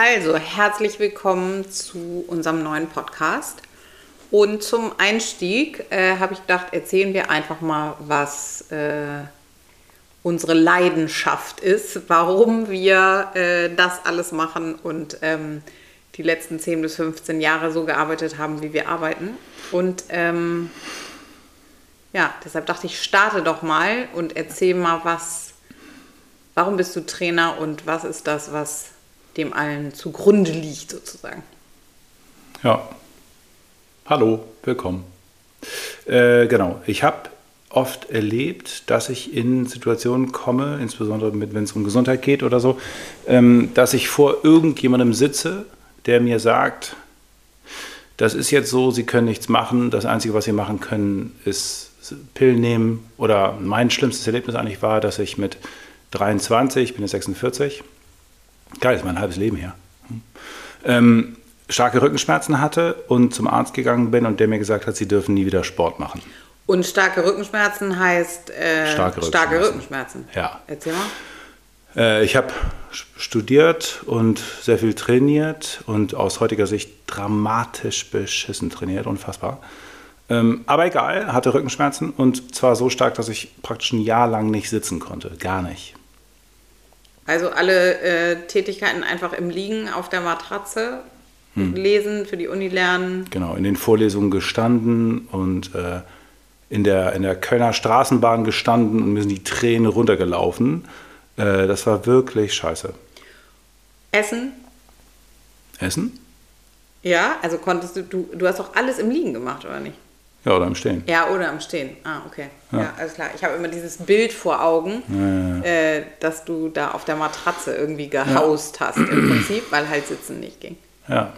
Also, herzlich willkommen zu unserem neuen Podcast. Und zum Einstieg äh, habe ich gedacht, erzählen wir einfach mal, was äh, unsere Leidenschaft ist, warum wir äh, das alles machen und ähm, die letzten 10 bis 15 Jahre so gearbeitet haben, wie wir arbeiten. Und ähm, ja, deshalb dachte ich, starte doch mal und erzähl mal, was, warum bist du Trainer und was ist das, was dem allen zugrunde liegt sozusagen. Ja. Hallo, willkommen. Äh, genau, ich habe oft erlebt, dass ich in Situationen komme, insbesondere wenn es um Gesundheit geht oder so, ähm, dass ich vor irgendjemandem sitze, der mir sagt, das ist jetzt so, Sie können nichts machen, das Einzige, was Sie machen können, ist Pillen nehmen. Oder mein schlimmstes Erlebnis eigentlich war, dass ich mit 23, ich bin jetzt 46, geil, ist mein halbes Leben her, ähm, starke Rückenschmerzen hatte und zum Arzt gegangen bin und der mir gesagt hat, sie dürfen nie wieder Sport machen. Und starke Rückenschmerzen heißt äh, starke, Rückenschmerzen. starke Rückenschmerzen. Ja. Erzähl mal. Äh, ich habe studiert und sehr viel trainiert und aus heutiger Sicht dramatisch beschissen trainiert, unfassbar. Ähm, aber egal, hatte Rückenschmerzen und zwar so stark, dass ich praktisch ein Jahr lang nicht sitzen konnte. Gar nicht. Also alle äh, Tätigkeiten einfach im Liegen auf der Matratze hm. lesen, für die Uni lernen. Genau, in den Vorlesungen gestanden und äh, in, der, in der Kölner Straßenbahn gestanden und mir sind die Tränen runtergelaufen. Äh, das war wirklich scheiße. Essen? Essen? Ja, also konntest du, du, du hast doch alles im Liegen gemacht, oder nicht? Ja, oder im Stehen. Ja, oder im Stehen. Ah, okay. Ja, ja alles klar. Ich habe immer dieses Bild vor Augen, ja, ja, äh, dass du da auf der Matratze irgendwie gehaust hast im Prinzip, weil halt Sitzen nicht ging. Ja.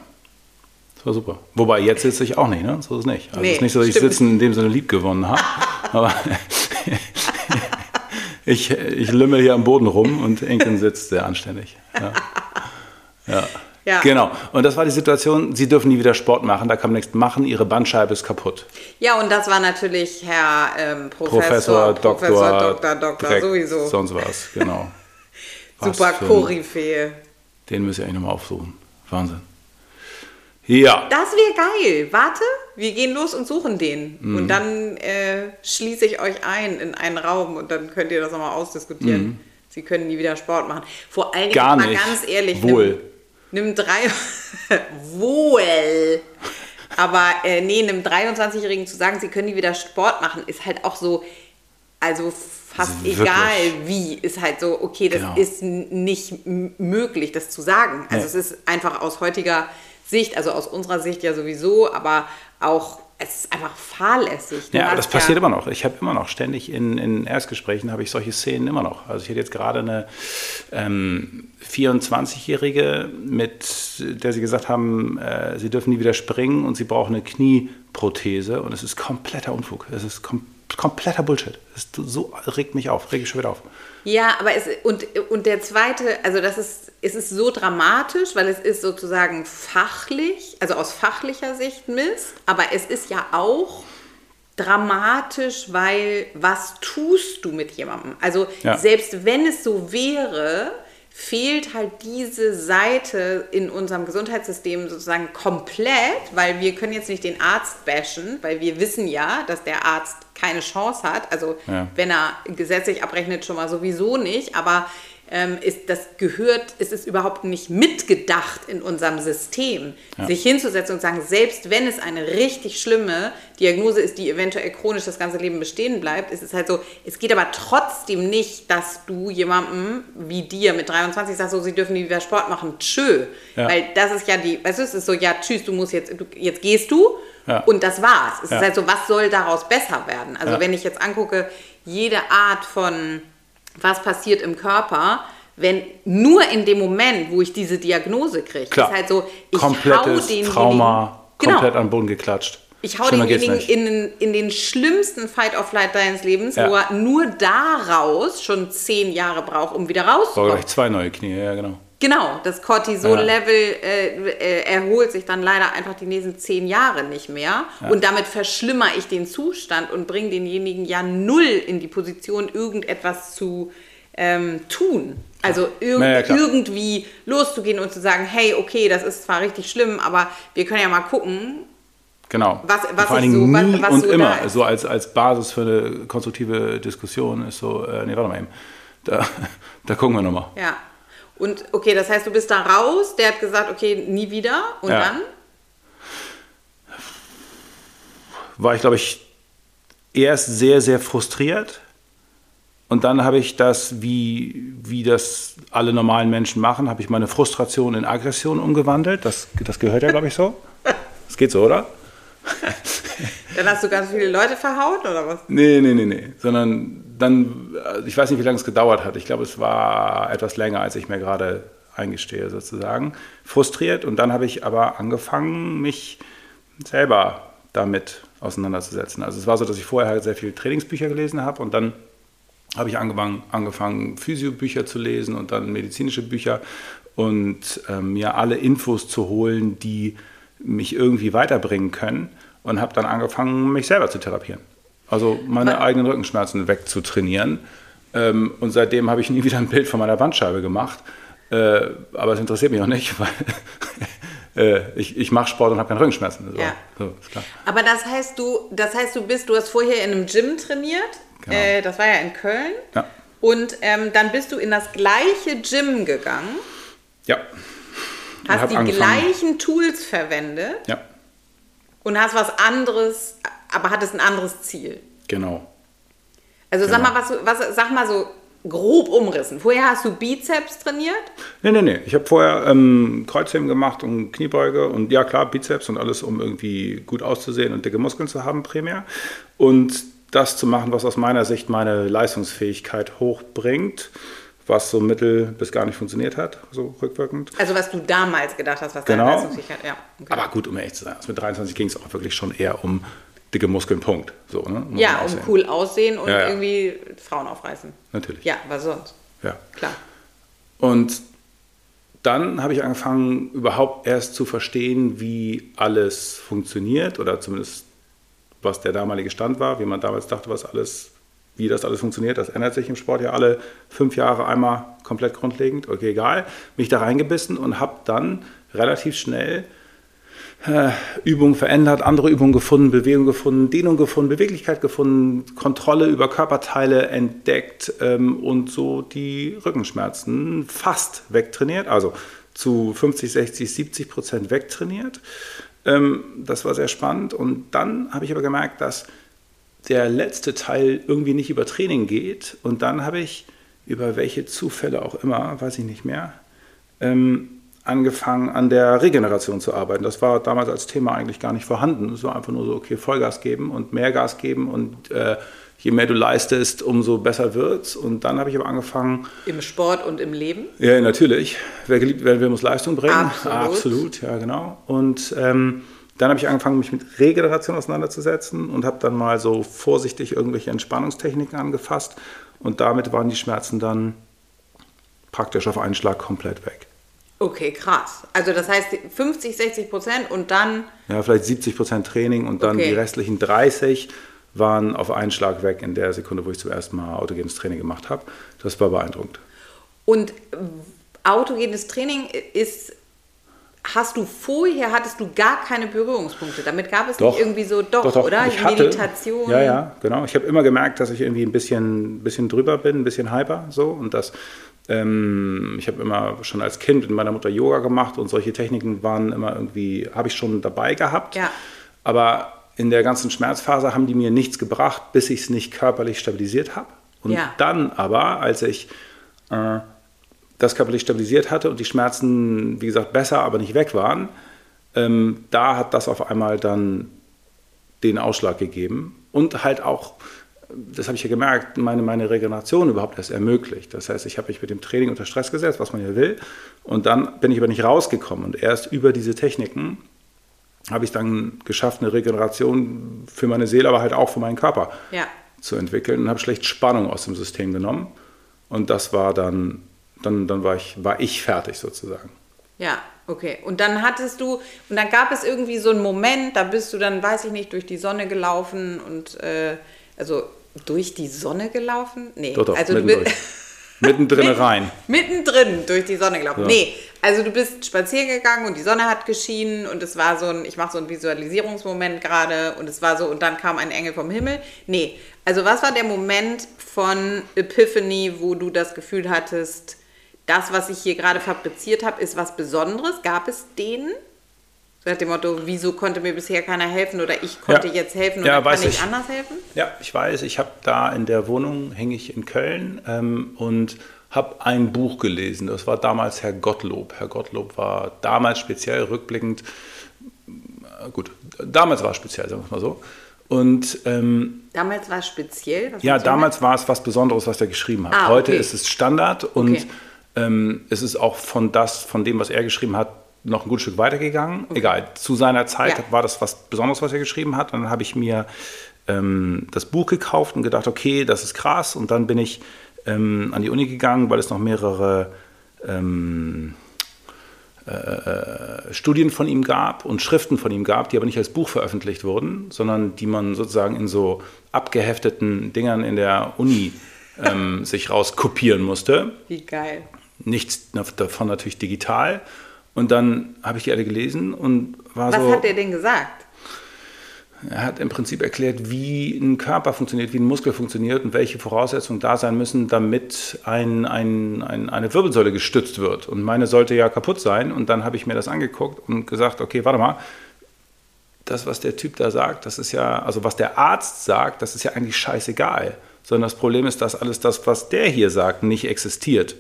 Das war super. Wobei, jetzt sitze ich auch nicht, ne? So ist es nicht. Also nee, es ist nicht so, dass ich Sitzen in dem Sinne lieb gewonnen habe. aber ich, ich lümmel hier am Boden rum und Inken sitzt sehr anständig. Ja. ja. Ja. Genau. Und das war die Situation, sie dürfen nie wieder Sport machen, da kann man nichts machen, ihre Bandscheibe ist kaputt. Ja, und das war natürlich Herr ähm, Professor, Professor, Professor, Doktor, Doktor, Doktor, Dreck, sowieso. Sonst was, genau. Super Koryphäe. Den müsst ihr eigentlich nochmal aufsuchen. Wahnsinn. Ja. Das wäre geil. Warte, wir gehen los und suchen den. Mhm. Und dann äh, schließe ich euch ein in einen Raum und dann könnt ihr das nochmal ausdiskutieren. Mhm. Sie können nie wieder Sport machen. Vor allen Dingen, Gar mal nicht. ganz ehrlich, Wohl. Nimm drei. Wohl. Aber äh, nee, einem 23-Jährigen zu sagen, sie können nie wieder Sport machen, ist halt auch so, also fast Wirklich? egal wie, ist halt so, okay, das Genau. ist nicht möglich, das zu sagen. Also Nee. es ist einfach aus heutiger Sicht, also aus unserer Sicht ja sowieso, aber auch, es ist einfach fahrlässig. Du Ja, aber das passiert immer noch. Ich habe immer noch ständig in, in Erstgesprächen habe ich solche Szenen immer noch. Also ich hätte jetzt gerade eine ähm, 24-Jährige, mit der sie gesagt haben, äh, sie dürfen nie wieder springen und sie brauchen eine Knieprothese und es ist kompletter Unfug. Es ist kom kompletter Bullshit. Es so regt mich auf, reg ich schon wieder auf. Ja, aber es und, und der zweite, also das ist, es ist so dramatisch, weil es ist sozusagen fachlich, also aus fachlicher Sicht Mist, aber es ist ja auch dramatisch, weil was tust du mit jemandem? Also Ja. selbst wenn es so wäre, fehlt halt diese Seite in unserem Gesundheitssystem sozusagen komplett, weil wir können jetzt nicht den Arzt bashen, weil wir wissen ja, dass der Arzt keine Chance hat. Also Ja. wenn er gesetzlich abrechnet, schon mal sowieso nicht, aber ähm, ist, das gehört, es ist überhaupt nicht mitgedacht in unserem System, Ja. sich hinzusetzen und sagen, selbst wenn es eine richtig schlimme Diagnose ist, die eventuell chronisch das ganze Leben bestehen bleibt, ist es halt so, es geht aber trotzdem nicht, dass du jemandem wie dir mit 23 sagst, so, sie dürfen nie wieder Sport machen, tschö. Ja. Weil das ist ja die, weißt du, es ist so, ja, tschüss, du musst jetzt, du, jetzt gehst du Ja. und das war's. Es Ja. ist halt so, was soll daraus besser werden? Also Ja. wenn ich jetzt angucke, jede Art von was passiert im Körper, wenn nur in dem Moment, wo ich diese Diagnose kriege, ist halt so, ich hau Komplettes denjenigen, Trauma, genau, komplett an den Boden geklatscht. ich hau Schlimmer denjenigen in, den- in den schlimmsten Fight of Flight deines Lebens, Ja. wo er nur daraus schon zehn Jahre braucht, um wieder Brauche rauszukommen. gleich zwei neue Knie, ja genau. Genau, das Cortisol-Level äh, äh, erholt sich dann leider einfach die nächsten zehn Jahre nicht mehr. Und damit verschlimmere ich den Zustand und bringe denjenigen ja null in die Position, irgendetwas zu ähm, tun. Also irg Ja, ja, irgendwie loszugehen und zu sagen, hey, okay, das ist zwar richtig schlimm, aber wir können ja mal gucken. Genau. Was- Und was Vor allen Dingen so- nie was- was und so immer so als, als Basis für eine konstruktive Diskussion ist so, äh, nee, warte mal eben. Da, da gucken wir nochmal. Ja. Und okay, das heißt, du bist da raus, der hat gesagt, okay, nie wieder. Und Ja. dann? war ich, glaube ich, erst sehr, sehr frustriert. Und dann habe ich das, wie, wie das alle normalen Menschen machen, habe ich meine Frustration in Aggression umgewandelt. Das, das gehört ja, glaube ich, so. Das geht so, oder? Dann hast du ganz viele Leute verhaut oder was? Nee, nee, nee, nee. Sondern dann, also ich weiß nicht, wie lange es gedauert hat. Ich glaube, es war etwas länger, als ich mir gerade eingestehe, sozusagen. Frustriert. Und dann habe ich aber angefangen, mich selber damit auseinanderzusetzen. Also es war so, dass ich vorher sehr viele Trainingsbücher gelesen habe und dann habe ich angefangen, angefangen Physiobücher zu lesen und dann medizinische Bücher und ähm, mir alle Infos zu holen, die mich irgendwie weiterbringen können und habe dann angefangen, mich selber zu therapieren. Also meine Aber- eigenen Rückenschmerzen wegzutrainieren. Ähm, und seitdem habe ich nie wieder ein Bild von meiner Bandscheibe gemacht. Äh, aber es interessiert mich auch nicht, weil äh, ich, ich mache Sport und habe keine Rückenschmerzen. So, Ja. so, ist klar. Aber das heißt, du, das heißt, du bist, du hast vorher in einem Gym trainiert. Genau. Äh, das war ja in Köln. Ja. Und ähm, dann bist du in das gleiche Gym gegangen, Ja. Hast die angefangen- gleichen Tools verwendet Ja, und hast was anderes, aber hattest ein anderes Ziel. genau. Also sag Genau. mal, was, was, sag mal so grob umrissen. Vorher hast du Bizeps trainiert. Nee, nee, nee. Ich habe vorher ähm, Kreuzheben gemacht und Kniebeuge und ja klar, Bizeps und alles, um irgendwie gut auszusehen und dicke Muskeln zu haben primär. Und das zu machen, was aus meiner Sicht meine Leistungsfähigkeit hochbringt, was so mittel bis gar nicht funktioniert hat, so rückwirkend. Also was du damals gedacht hast, was deine Genau. Leistungsfähigkeit, ja. Okay. Aber gut, um ehrlich zu sein, also mit 23 ging es auch wirklich schon eher um dicke Muskeln, Punkt. So, ne? Muss ja, um cool aussehen und Ja, ja. irgendwie Frauen aufreißen. Natürlich. Ja, was sonst? ja. Klar. Und dann habe ich angefangen, überhaupt erst zu verstehen, wie alles funktioniert oder zumindest was der damalige Stand war, wie man damals dachte, was alles, wie das alles funktioniert. Das ändert sich im Sport ja alle fünf Jahre einmal komplett grundlegend. Okay, egal. Mich da reingebissen und habe dann relativ schnell äh, Übungen verändert, andere Übungen gefunden, Bewegung gefunden, Dehnung gefunden, Beweglichkeit gefunden, Kontrolle über Körperteile entdeckt ähm, und so die Rückenschmerzen fast wegtrainiert, also zu 50, 60, 70 Prozent wegtrainiert. Ähm, das war sehr spannend und dann habe ich aber gemerkt, dass der letzte Teil irgendwie nicht über Training geht und dann habe ich über welche Zufälle auch immer, weiß ich nicht mehr, ähm, angefangen an der Regeneration zu arbeiten. Das war damals als Thema eigentlich gar nicht vorhanden. Es war einfach nur so, okay, Vollgas geben und mehr Gas geben und äh, je mehr du leistest, umso besser wird's. Und dann habe ich aber angefangen, Im Sport und im Leben. ja, natürlich. Wer geliebt werden will, muss Leistung bringen. Absolut. Absolut, ja, genau. Und ähm, dann habe ich angefangen, mich mit Regeneration auseinanderzusetzen und habe dann mal so vorsichtig irgendwelche Entspannungstechniken angefasst. Und damit waren die Schmerzen dann praktisch auf einen Schlag komplett weg. Okay, krass. Also das heißt 50, 60 Prozent und dann, Ja, vielleicht 70 Prozent Training und dann Okay. die restlichen 30 waren auf einen Schlag weg in der Sekunde, wo ich zum ersten Mal autogenes Training gemacht habe. Das war beeindruckend. und autogenes Training ist, hast du vorher, hattest du gar keine Berührungspunkte. Damit gab es nicht irgendwie so, doch, oder? Ich hatte, Meditation. Ja, ja, genau. Ich habe immer gemerkt, dass ich irgendwie ein bisschen, bisschen drüber bin, ein bisschen hyper so und das. Ähm, ich habe immer schon als Kind mit meiner Mutter Yoga gemacht und solche Techniken waren immer irgendwie, habe ich schon dabei gehabt. Ja. Aber in der ganzen Schmerzphase haben die mir nichts gebracht, bis ich es nicht körperlich stabilisiert habe. Und Ja. dann aber, als ich äh, das körperlich stabilisiert hatte und die Schmerzen, wie gesagt, besser, aber nicht weg waren, ähm, da hat das auf einmal dann den Ausschlag gegeben und halt auch, das habe ich ja gemerkt, meine, meine Regeneration überhaupt erst ermöglicht. Das heißt, ich habe mich mit dem Training unter Stress gesetzt, was man ja will, und dann bin ich aber nicht rausgekommen. Und erst über diese Techniken habe ich dann geschafft, eine Regeneration für meine Seele, aber halt auch für meinen Körper Ja. zu entwickeln und habe schlecht Spannung aus dem System genommen. Und das war dann, dann, dann war, ich, war ich fertig sozusagen. Ja, okay. Und dann hattest du, und dann gab es irgendwie so einen Moment, da bist du dann, weiß ich nicht, durch die Sonne gelaufen und, äh, also durch die Sonne gelaufen? Nee, Doch, doch, also du bist, Mittendrin rein. Mittendrin durch die Sonne gelaufen. So. Nee, also du bist spazieren gegangen und die Sonne hat geschienen und es war so ein, ich mache so einen Visualisierungsmoment gerade und es war so, und dann kam ein Engel vom Himmel. Nee, also was war der Moment von Epiphany, wo du das Gefühl hattest, das, was ich hier gerade fabriziert habe, ist was Besonderes? Gab es den? So nach dem Motto, wieso konnte mir bisher keiner helfen oder ich konnte Ja. jetzt helfen Ja, oder weiß kann ich ich. anders helfen? Ja, ich weiß, ich habe da in der Wohnung, hänge ich in Köln ähm, und habe ein Buch gelesen. Das war damals Herr Gottlob. Herr Gottlob war damals speziell rückblickend, äh, gut, damals war es speziell, sagen wir es mal so. Und ähm, Damals war es speziell. Ja, damals war es was Besonderes, was er geschrieben hat. Ah, Heute okay. ist es Standard und Okay. ähm, es ist auch von, das, von dem, was er geschrieben hat, noch ein gutes Stück weitergegangen. Egal, zu seiner Zeit Ja. war das was Besonderes, was er geschrieben hat. Und dann habe ich mir ähm, das Buch gekauft und gedacht, okay, das ist krass. Und dann bin ich ähm, an die Uni gegangen, weil es noch mehrere ähm, äh, Studien von ihm gab und Schriften von ihm gab, die aber nicht als Buch veröffentlicht wurden, sondern die man sozusagen in so abgehefteten Dingern in der Uni ähm, sich rauskopieren musste. Wie geil. Nichts davon natürlich digital. Und dann habe ich die alle gelesen und war Was so. hat er denn gesagt? Er hat im Prinzip erklärt, wie ein Körper funktioniert, wie ein Muskel funktioniert und welche Voraussetzungen da sein müssen, damit ein, ein, ein, eine Wirbelsäule gestützt wird. Und meine sollte ja kaputt sein. Und dann habe ich mir das angeguckt und gesagt, okay, warte mal, das, was der Typ da sagt, das ist ja, also was der Arzt sagt, das ist ja eigentlich scheißegal. Sondern das Problem ist, dass alles das, was der hier sagt, nicht existiert.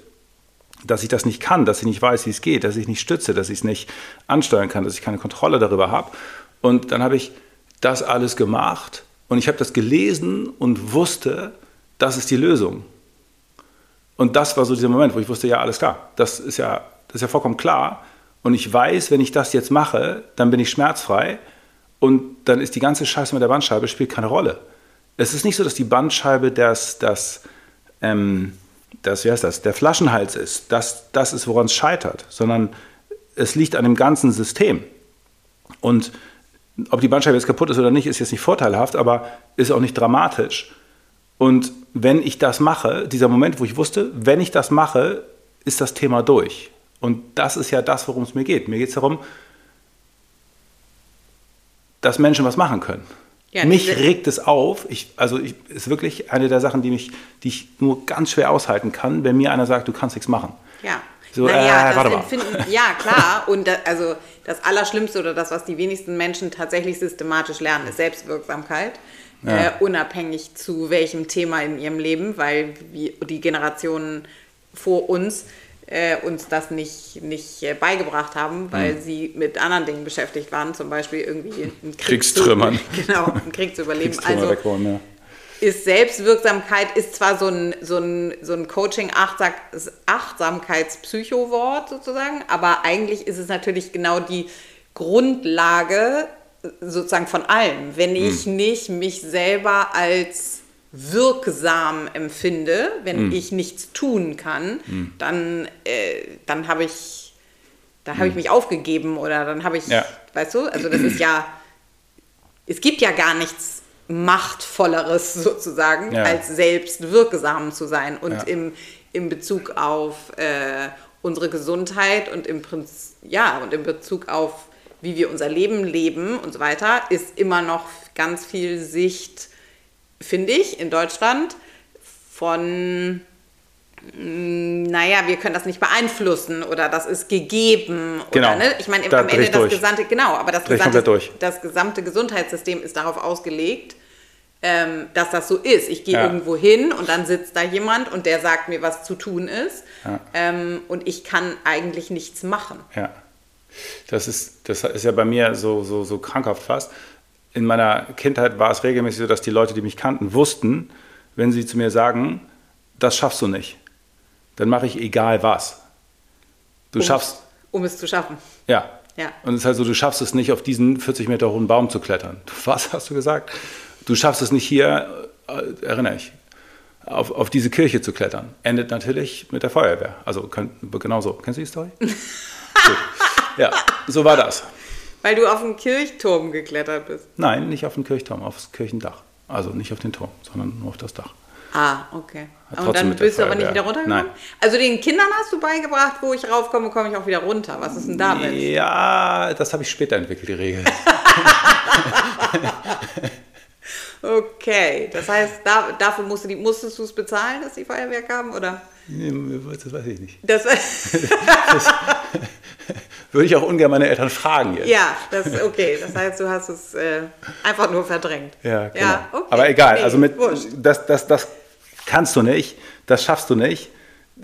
Dass ich das nicht kann, dass ich nicht weiß, wie es geht, dass ich nicht stütze, dass ich es nicht ansteuern kann, dass ich keine Kontrolle darüber habe. Und dann habe ich das alles gemacht und ich habe das gelesen und wusste, das ist die Lösung. Und das war so dieser Moment, wo ich wusste, ja, alles klar, das ist ja, das ist ja vollkommen klar. Und ich weiß, wenn ich das jetzt mache, dann bin ich schmerzfrei und dann ist die ganze Scheiße mit der Bandscheibe spielt keine Rolle. Es ist nicht so, dass die Bandscheibe das, das, ähm, das, wie heißt das, der Flaschenhals ist. Das, das ist, woran es scheitert, sondern es liegt an dem ganzen System. Und ob die Bandscheibe jetzt kaputt ist oder nicht, ist jetzt nicht vorteilhaft, aber ist auch nicht dramatisch. Und wenn ich das mache, dieser Moment, wo ich wusste, wenn ich das mache, ist das Thema durch. Und das ist ja das, worum es mir geht. Mir geht es darum, dass Menschen was machen können. Ja, mich regt es auf. Ich, also ich, ist wirklich eine der Sachen, die, mich, die ich nur ganz schwer aushalten kann, wenn mir einer sagt, du kannst nichts machen. Ja. So, naja, äh, warte das mal. empfinden, ja, klar. Und da, also das Allerschlimmste oder das, was die wenigsten Menschen tatsächlich systematisch lernen, ist Selbstwirksamkeit. Ja. Äh, unabhängig zu welchem Thema in ihrem Leben, weil wir, die Generationen vor uns äh, uns das nicht, nicht äh, beigebracht haben, weil Hm. sie mit anderen Dingen beschäftigt waren, zum Beispiel irgendwie einen Krieg Kriegstrümmern. Zu, genau, einen Krieg zu überleben. Also ja. ist Selbstwirksamkeit ist zwar so ein, so ein, so ein Coaching-Achtsamkeits-Psycho-Wort sozusagen, aber eigentlich ist es natürlich genau die Grundlage sozusagen von allem. Wenn ich nicht mich selber als wirksam empfinde, wenn ich nichts tun kann, dann, äh, dann habe ich, da habe ich mich aufgegeben oder dann habe ich, Ja. weißt du, also das ist ja, es gibt ja gar nichts Machtvolleres sozusagen, Ja. als selbst wirksam zu sein. Und Ja. im, im Bezug auf äh, unsere Gesundheit und im Prinzip, ja, und in Bezug auf wie wir unser Leben leben und so weiter, ist immer noch ganz viel Sicht, finde ich, in Deutschland von mm, naja, wir können das nicht beeinflussen oder das ist gegeben. Genau. Oder, ne? Ich meine, am Ende das durch. gesamte, genau, aber das gesamte, das gesamte Gesundheitssystem ist darauf ausgelegt, ähm, dass das so ist. Ich gehe Ja. irgendwo hin und dann sitzt da jemand und der sagt mir, was zu tun ist. Ja. Ähm, und ich kann eigentlich nichts machen. Ja. Das ist, das ist ja bei mir so, so, so krankhaft fast. In meiner Kindheit war es regelmäßig so, dass die Leute, die mich kannten, wussten, wenn sie zu mir sagen, das schaffst du nicht, dann mache ich egal was. Du Um- schaffst, Um es zu schaffen. ja. Ja. Und es ist halt so, du schaffst es nicht, auf diesen 40 Meter hohen Baum zu klettern. Was hast du gesagt? Du schaffst es nicht hier, äh, erinnere ich, auf, auf diese Kirche zu klettern. Endet natürlich mit der Feuerwehr. Also kann, genau so. Kennst du die Story? Gut. Ja, so war das. Weil du auf den Kirchturm geklettert bist. Nein, nicht auf den Kirchturm, aufs Kirchendach. Also nicht auf den Turm, sondern nur auf das Dach. Ah, okay. Hat Und dann bist du aber nicht wieder runtergekommen? Nein. Also den Kindern hast du beigebracht, wo ich raufkomme, komme ich auch wieder runter. Was ist denn damit? Ja, das habe ich später entwickelt, die Regel. Okay, das heißt, da, dafür musst du die, musstest du es bezahlen, dass die Feuerwehr kam? Oder? Nee, Das weiß ich nicht. Das, Würde ich auch ungern meine Eltern fragen jetzt. ja, das okay. Das heißt, du hast es äh, einfach nur verdrängt. Ja, genau. Ja, okay. Aber egal, Nee, also mit wurscht. das, das, das kannst du nicht, das schaffst du nicht,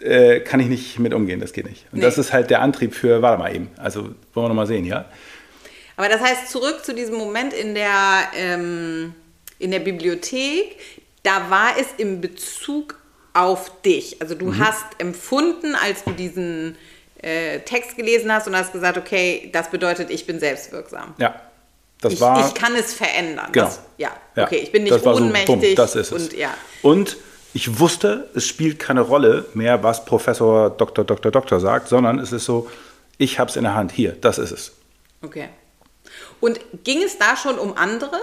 äh, kann ich nicht mit umgehen, das geht nicht. Und Nee. das ist halt der Antrieb für, warte mal eben, also wollen wir nochmal sehen, ja? Aber das heißt, zurück zu diesem Moment in der, ähm, in der Bibliothek, da war es im Bezug auf dich. Also Mhm. du hast empfunden, als du diesen äh, Text gelesen hast und hast gesagt, okay, das bedeutet, ich bin selbstwirksam. Ja, das ich, war... ich kann es verändern. Genau. Das, ja, Ja, okay, ich bin nicht das so, ohnmächtig. bumm, das ist es. Und, ja. Und ich wusste, es spielt keine Rolle mehr, was Professor Dr. Dr. Dr. sagt, sondern es ist so, ich habe es in der Hand, hier, das ist es. Okay. Und ging es da schon um andere?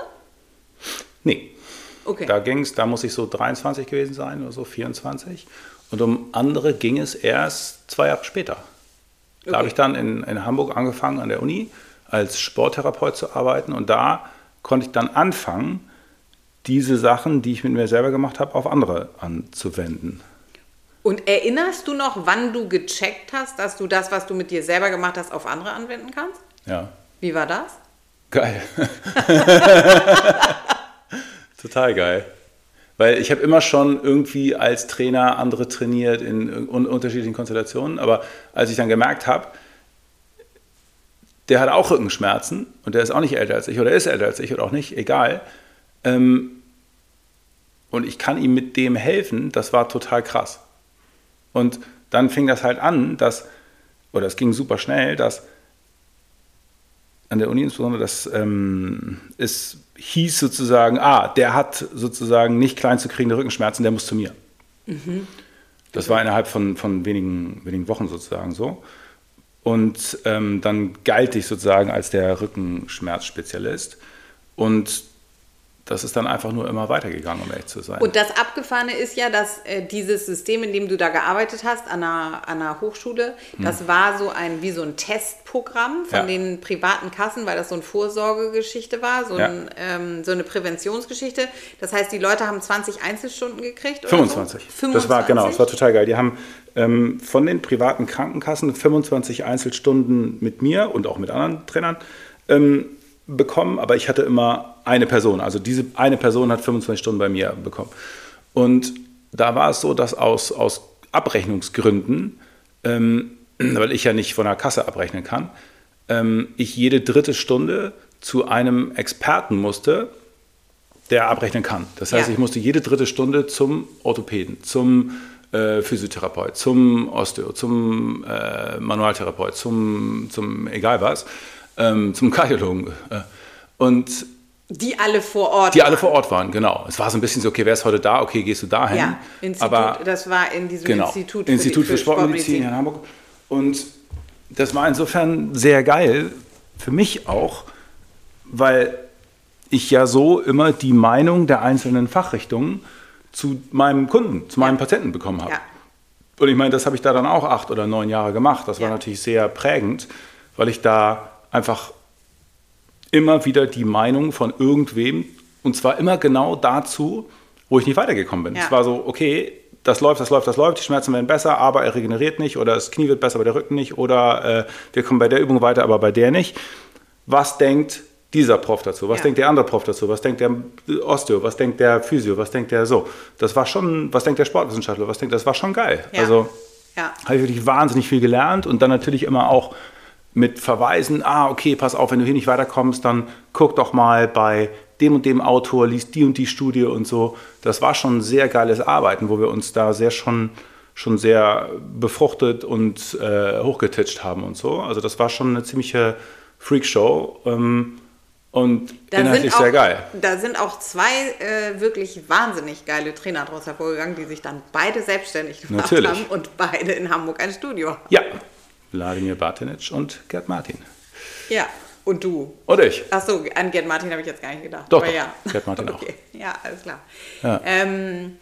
Nee, Okay. da ging es, da muss ich so 23 gewesen sein oder so, 24. Und um andere ging es erst zwei Jahre später. Da Okay. habe ich dann in, in Hamburg angefangen an der Uni als Sporttherapeut zu arbeiten und da konnte ich dann anfangen, diese Sachen, die ich mit mir selber gemacht habe, auf andere anzuwenden. Und erinnerst du noch, wann du gecheckt hast, dass du das, was du mit dir selber gemacht hast, auf andere anwenden kannst? Ja, Wie war das? geil. Total geil. Weil ich habe immer schon irgendwie als Trainer andere trainiert in un unterschiedlichen Konstellationen, aber als ich dann gemerkt habe, der hat auch Rückenschmerzen und der ist auch nicht älter als ich oder ist älter als ich oder auch nicht, egal. Ähm, und ich kann ihm mit dem helfen, das war total krass. Und dann fing das halt an, dass, oder es ging super schnell, dass an der Uni insbesondere, dass ähm, es hieß sozusagen, ah, der hat sozusagen nicht klein zu kriegende Rückenschmerzen, der muss zu mir. Das war innerhalb von, von wenigen, wenigen Wochen sozusagen so. Und ähm, dann galt ich sozusagen als der Rückenschmerzspezialist. Und das ist dann einfach nur immer weitergegangen, um ehrlich zu sein. Und das Abgefahrene ist ja, dass äh, dieses System, in dem du da gearbeitet hast, an einer, an einer Hochschule, das war so ein, wie so ein Testprogramm von Hm. Ja. den privaten Kassen, weil das so eine Vorsorgegeschichte war, so, Ja. ein, ähm, so eine Präventionsgeschichte. Das heißt, die Leute haben 20 Einzelstunden gekriegt? Oder 25. So? Das war genau, das war total geil. Die haben ähm, von den privaten Krankenkassen 25 Einzelstunden mit mir und auch mit anderen Trainern ähm, bekommen, aber ich hatte immer eine Person. Also diese eine Person hat 25 Stunden bei mir bekommen. Und da war es so, dass aus, aus Abrechnungsgründen, ähm, weil ich ja nicht von der Kasse abrechnen kann, ähm, ich jede dritte Stunde zu einem Experten musste, der abrechnen kann. Das heißt, Ja. ich musste jede dritte Stunde zum Orthopäden, zum äh, Physiotherapeut, zum Osteo, zum äh, Manualtherapeut, zum, zum egal was, ähm, zum Kardiologen. Äh, und Die alle vor Ort. die alle vor Ort waren, genau. Es war so ein bisschen so, okay, wer ist heute da? Okay, gehst du dahin? Ja, Institut, Aber das war in diesem genau, Institut, Institut die- für, Sportmedizin in Hamburg. Und das war insofern sehr geil, für mich auch, weil ich ja so immer die Meinung der einzelnen Fachrichtungen zu meinem Kunden, zu meinem Patienten bekommen habe. Ja. Und ich meine, das habe ich da dann auch acht oder neun Jahre gemacht. Das war Ja. natürlich sehr prägend, weil ich da einfach immer wieder die Meinung von irgendwem, und zwar immer genau dazu, wo ich nicht weitergekommen bin. Ja. Es war so, okay, das läuft, das läuft, das läuft, die Schmerzen werden besser, aber er regeneriert nicht oder das Knie wird besser, aber der Rücken nicht oder äh, wir kommen bei der Übung weiter, aber bei der nicht. Was denkt dieser Prof dazu? Was Ja. denkt der andere Prof dazu? Was denkt der Osteo? Was denkt der Physio? Was denkt der so? Das war schon, was denkt der Sportwissenschaftler? Was denkt, das war schon geil. Ja. Also Ja. habe ich wirklich wahnsinnig viel gelernt und dann natürlich immer auch mit Verweisen, ah, okay, pass auf, wenn du hier nicht weiterkommst, dann guck doch mal bei dem und dem Autor, liest die und die Studie und so. Das war schon sehr geiles Arbeiten, wo wir uns da sehr schon, schon sehr befruchtet und äh, hochgetitscht haben und so. Also das war schon eine ziemliche Freakshow ähm, und Da inhaltlich sind, auch, sehr geil. da sind auch zwei äh, wirklich wahnsinnig geile Trainer daraus hervorgegangen, die sich dann beide selbstständig gemacht Natürlich. haben und beide in Hamburg ein Studio haben. Ja, Wladimir Bartinic und Gerd Martin. Ja, und du. Und ich. Achso, an Gerd Martin habe ich jetzt gar nicht gedacht. Doch, aber doch, ja. Gerd Martin auch. okay. Ja, alles klar. Ja. Ähm,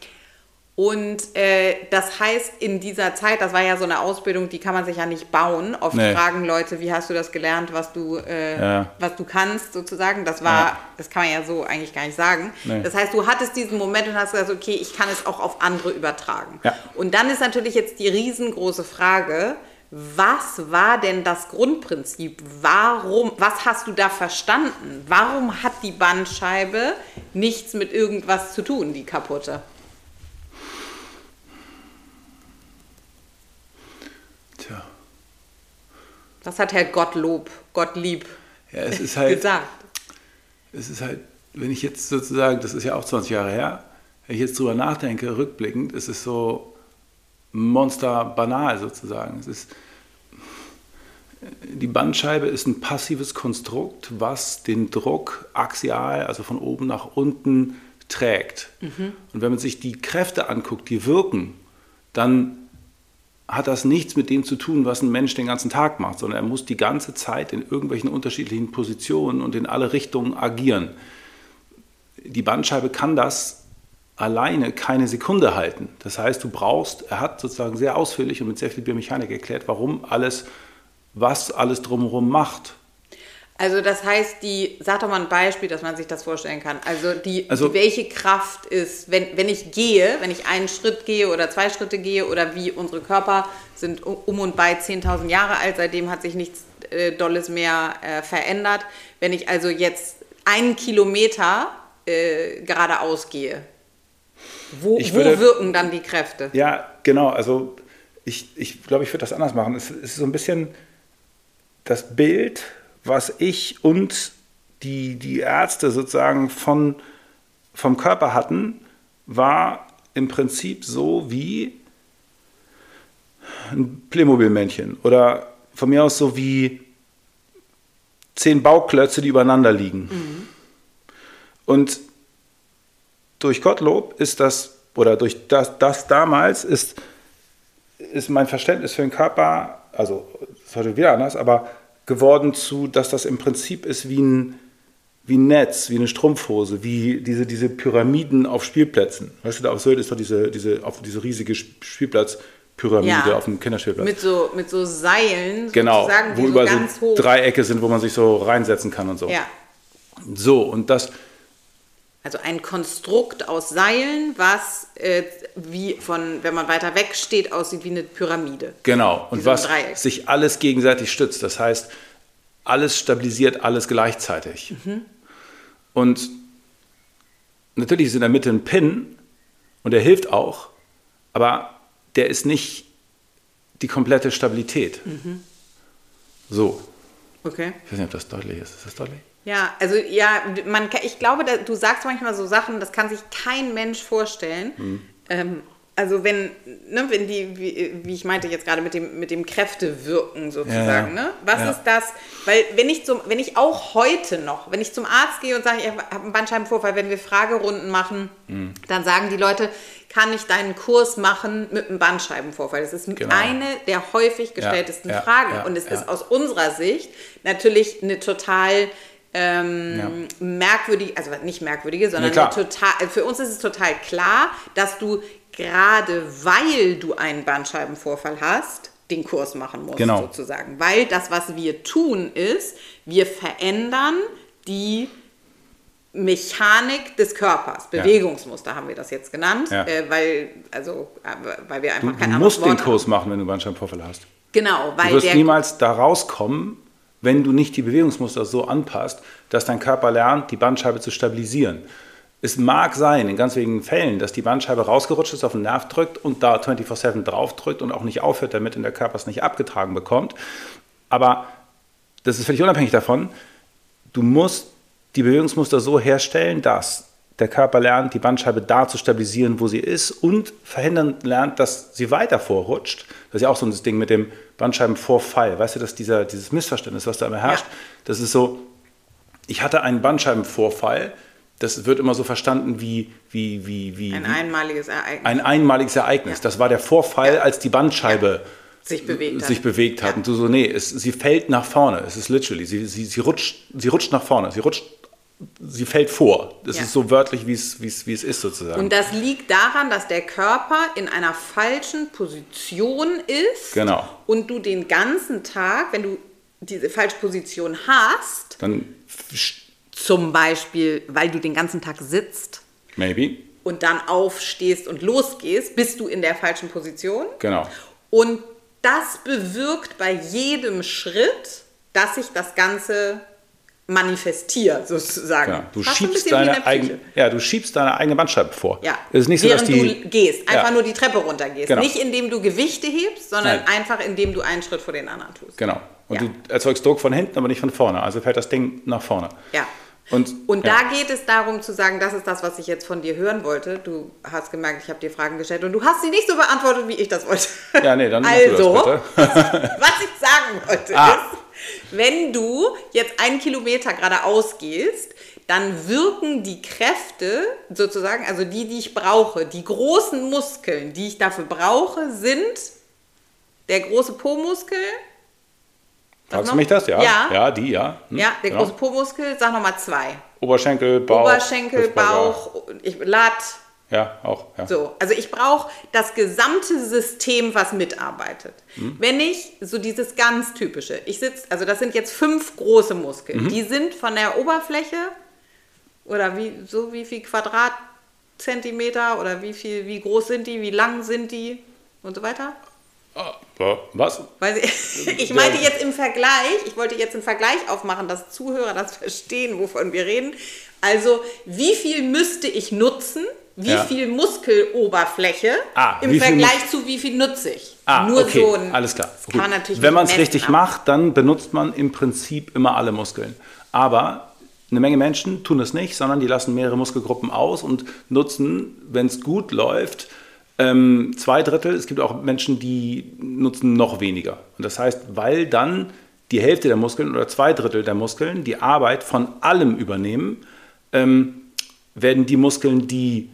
Und äh, das heißt, in dieser Zeit, das war ja so eine Ausbildung, die kann man sich ja nicht bauen. Oft Nee. fragen Leute, wie hast du das gelernt, was du, äh, Ja. was du kannst, sozusagen. Das war, Ja. das kann man ja so eigentlich gar nicht sagen. Nee. Das heißt, du hattest diesen Moment und hast gesagt, okay, ich kann es auch auf andere übertragen. Ja. Und dann ist natürlich jetzt die riesengroße Frage, was war denn das Grundprinzip? Warum, was hast du da verstanden? Warum hat die Bandscheibe nichts mit irgendwas zu tun, die kaputte? Tja. Was hat Herr Gottlob, Gottlieb Ja, es ist halt, gesagt? es ist halt, wenn ich jetzt sozusagen, das ist ja auch 20 Jahre her, wenn ich jetzt drüber nachdenke, rückblickend, ist es so monster banal sozusagen. Es ist, die Bandscheibe ist ein passives Konstrukt, was den Druck axial, also von oben nach unten, trägt. Und wenn man sich die Kräfte anguckt, die wirken, dann hat das nichts mit dem zu tun, was ein Mensch den ganzen Tag macht, sondern er muss die ganze Zeit in irgendwelchen unterschiedlichen Positionen und in alle Richtungen agieren. Die Bandscheibe kann das alleine keine Sekunde halten. Das heißt, du brauchst, er hat sozusagen sehr ausführlich und mit sehr viel Biomechanik erklärt, warum alles, was alles drumherum macht. Also das heißt, die, sag doch mal ein Beispiel, dass man sich das vorstellen kann. Also die, Also- die welche Kraft ist, wenn, wenn ich gehe, wenn ich einen Schritt gehe oder zwei Schritte gehe oder wie unsere Körper sind um und bei 10.000 Jahre alt, seitdem hat sich nichts äh, Dolles mehr äh, verändert. Wenn ich also jetzt einen Kilometer äh, geradeaus gehe, wo, wo würde- wirken dann die Kräfte? Ja, genau. Also ich, ich glaube, ich würde das anders machen. Es ist so ein bisschen das Bild, was ich und die, die Ärzte sozusagen von, vom Körper hatten, war im Prinzip so wie ein Playmobil-Männchen oder von mir aus so wie zehn Bauklötze, die übereinander liegen. Und durch Gottlob ist das, oder durch das, das damals ist, ist mein Verständnis für den Körper, also das ist heute wieder anders, aber geworden zu, dass das im Prinzip ist wie ein, wie ein Netz, wie eine Strumpfhose, wie diese, diese Pyramiden auf Spielplätzen. Weißt du, da auf Sylt ist doch diese, diese, auf diese riesige Spielplatzpyramide Ja. auf dem Kinderspielplatz. Mit so, mit so Seilen genau, wo so über ganz so hoch. Dreiecke sind, wo man sich so reinsetzen kann und so. Ja. So, und das, Also ein Konstrukt aus Seilen, was äh, wie von, wenn man weiter weg steht, aussieht wie eine Pyramide. Genau, und was Dreieck. sich alles gegenseitig stützt. Das heißt, alles stabilisiert alles gleichzeitig. Mhm. Und natürlich ist in der Mitte ein Pin und der hilft auch, aber der ist nicht die komplette Stabilität. Mhm. So, Okay. ich weiß nicht, ob das deutlich ist. Ist das deutlich? Ja, also ja, man, ich glaube, da, du sagst manchmal so Sachen, das kann sich kein Mensch vorstellen. Mhm. Ähm, also wenn, ne, wenn die, wie, wie ich meinte jetzt gerade mit dem, mit dem Kräftewirken sozusagen, Ja, ne? Was Ja. ist das? Weil wenn ich zum, wenn ich auch heute noch, wenn ich zum Arzt gehe und sage, ich habe einen Bandscheibenvorfall, wenn wir Fragerunden machen, Mhm. dann sagen die Leute, kann ich deinen Kurs machen mit einem Bandscheibenvorfall? Das ist Genau. eine der häufig gestelltesten ja, Fragen. und es ist aus unserer Sicht natürlich eine total ähm, merkwürdige, also nicht merkwürdige, sondern eine total, für uns ist es total klar, dass du gerade weil du einen Bandscheibenvorfall hast, den Kurs machen musst, Genau. sozusagen. Weil das, was wir tun, ist, wir verändern die Mechanik des Körpers. Ja. Bewegungsmuster haben wir das jetzt genannt, Ja. äh, weil, also, äh, weil wir Du, einfach du kein anderes musst den Wort haben. Kurs machen, wenn du Bandscheibenvorfall hast. Genau, weil Du wirst niemals da rauskommen, wenn du nicht die Bewegungsmuster so anpasst, dass dein Körper lernt, die Bandscheibe zu stabilisieren. Es mag sein, in ganz wenigen Fällen, dass die Bandscheibe rausgerutscht ist, auf den Nerv drückt und da 24-7 draufdrückt und auch nicht aufhört, damit in der Körper es nicht abgetragen bekommt. Aber das ist völlig unabhängig davon. Du musst die Bewegungsmuster so herstellen, dass der Körper lernt, die Bandscheibe da zu stabilisieren, wo sie ist und verhindern lernt, dass sie weiter vorrutscht. Das ist ja auch so ein Ding mit dem Bandscheibenvorfall. Weißt du, dass dieser, dieses Missverständnis, was da immer herrscht, Ja. das ist so, ich hatte einen Bandscheibenvorfall, das wird immer so verstanden wie, wie, wie, wie, ein einmaliges Ereignis ein einmaliges Ereignis. Ja. Das war der Vorfall, als die Bandscheibe sich bewegt hat. sich bewegt hat. Ja. Und du so, nee, es, sie fällt nach vorne. Es ist literally, sie, sie, sie, rutscht, sie rutscht nach vorne. Sie rutscht sie fällt vor. Das Ja. ist so wörtlich, wie es, wie es, wie es ist sozusagen. Und das liegt daran, dass der Körper in einer falschen Position ist Genau. und du den ganzen Tag, wenn du diese falsche Position hast, Dann zum Beispiel, weil du den ganzen Tag sitzt maybe. und dann aufstehst und losgehst, bist du in der falschen Position. Genau. Und das bewirkt bei jedem Schritt, dass sich das Ganze manifestiert, sozusagen. genau. Du Fast schiebst deine eigene, ja, du schiebst deine eigene Bandscheibe vor. Ja, Es ist nicht so, während dass die, du gehst, einfach Ja. nur die Treppe runtergehst. Genau. Nicht indem du Gewichte hebst, sondern Nein. einfach indem du einen Schritt vor den anderen tust. Genau. Und Ja. du erzeugst Druck von hinten, aber nicht von vorne. Also fällt das Ding nach vorne. Ja. Und, Und ja. da geht es darum zu sagen, das ist das, was ich jetzt von dir hören wollte. Du hast gemerkt, ich habe dir Fragen gestellt und du hast sie nicht so beantwortet, wie ich das wollte. Ja, nee, dann also, du das bitte. was ich sagen wollte Ah. ist, wenn du jetzt einen Kilometer geradeaus gehst, dann wirken die Kräfte sozusagen, also die, die ich brauche, die großen Muskeln, die ich dafür brauche, sind der große Po-Muskel. Fragst du mich das? Ja. Ja. Ja, die, ja. Hm, Ja, der genau. große Po-Muskel, sag nochmal zwei. Oberschenkel, Bauch. Oberschenkel. Bauch, ich, Lat. Ja, auch. Ja. So, also ich brauche das gesamte System, was mitarbeitet. Mhm. Wenn ich so dieses ganz typische, ich sitze, also das sind jetzt fünf große Mhm. Muskeln, die sind von der Oberfläche oder wie so wie viel Quadratzentimeter oder wie viel, wie groß sind die, wie lang sind die und so weiter. Ah, Was? Ich, ich meinte jetzt im Vergleich, ich wollte jetzt einen Vergleich aufmachen, dass Zuhörer das verstehen, wovon wir reden. Also, wie viel müsste ich nutzen? Wie Ja. viel Muskeloberfläche Ah, im Vergleich zu wie viel nutze ich? Ah, Nur okay, so ein. alles klar. Gut. Wenn man es richtig aber- macht, dann benutzt man im Prinzip immer alle Muskeln. Aber eine Menge Menschen tun es nicht, sondern die lassen mehrere Muskelgruppen aus und nutzen, wenn es gut läuft, ähm, zwei Drittel. Es gibt auch Menschen, die nutzen noch weniger. Und das heißt, weil dann die Hälfte der Muskeln oder zwei Drittel der Muskeln die Arbeit von allem übernehmen, ähm, werden die Muskeln, die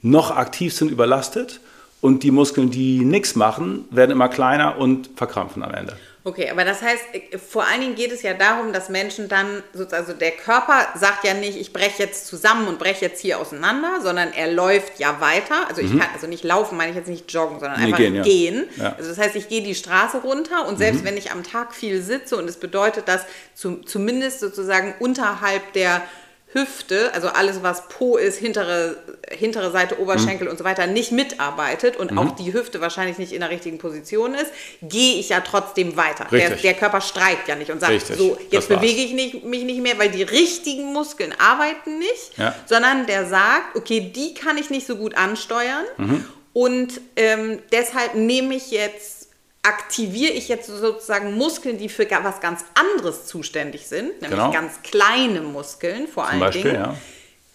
noch aktiv sind, überlastet und die Muskeln, die nichts machen, werden immer kleiner und verkrampfen am Ende. Okay, aber das heißt, äh, vor allen Dingen geht es ja darum, dass Menschen dann, sozusagen, also der Körper sagt ja nicht, ich breche jetzt zusammen und breche jetzt hier auseinander, sondern er läuft ja weiter. Also ich kann, also nicht laufen, meine ich jetzt nicht joggen, sondern Mhm. Nee, einfach gehen, gehen. ja. Also das heißt, ich gehe die Straße runter und Mhm. selbst wenn ich am Tag viel sitze und es bedeutet, dass zu, zumindest sozusagen unterhalb der Hüfte, also alles, was Po ist, hintere, hintere Seite, Oberschenkel Mhm. und so weiter, nicht mitarbeitet und auch die Hüfte wahrscheinlich nicht in der richtigen Position ist, gehe ich ja trotzdem weiter. Der, der Körper streikt ja nicht und sagt, Richtig, so, jetzt bewege ich nicht, mich nicht mehr, weil die richtigen Muskeln arbeiten nicht, Ja. sondern der sagt, okay, die kann ich nicht so gut ansteuern Mhm. und ähm, deshalb nehme ich jetzt aktiviere ich jetzt sozusagen Muskeln, die für was ganz anderes zuständig sind, nämlich Genau. ganz kleine Muskeln vor Zum allen Beispiel, Dingen. ja.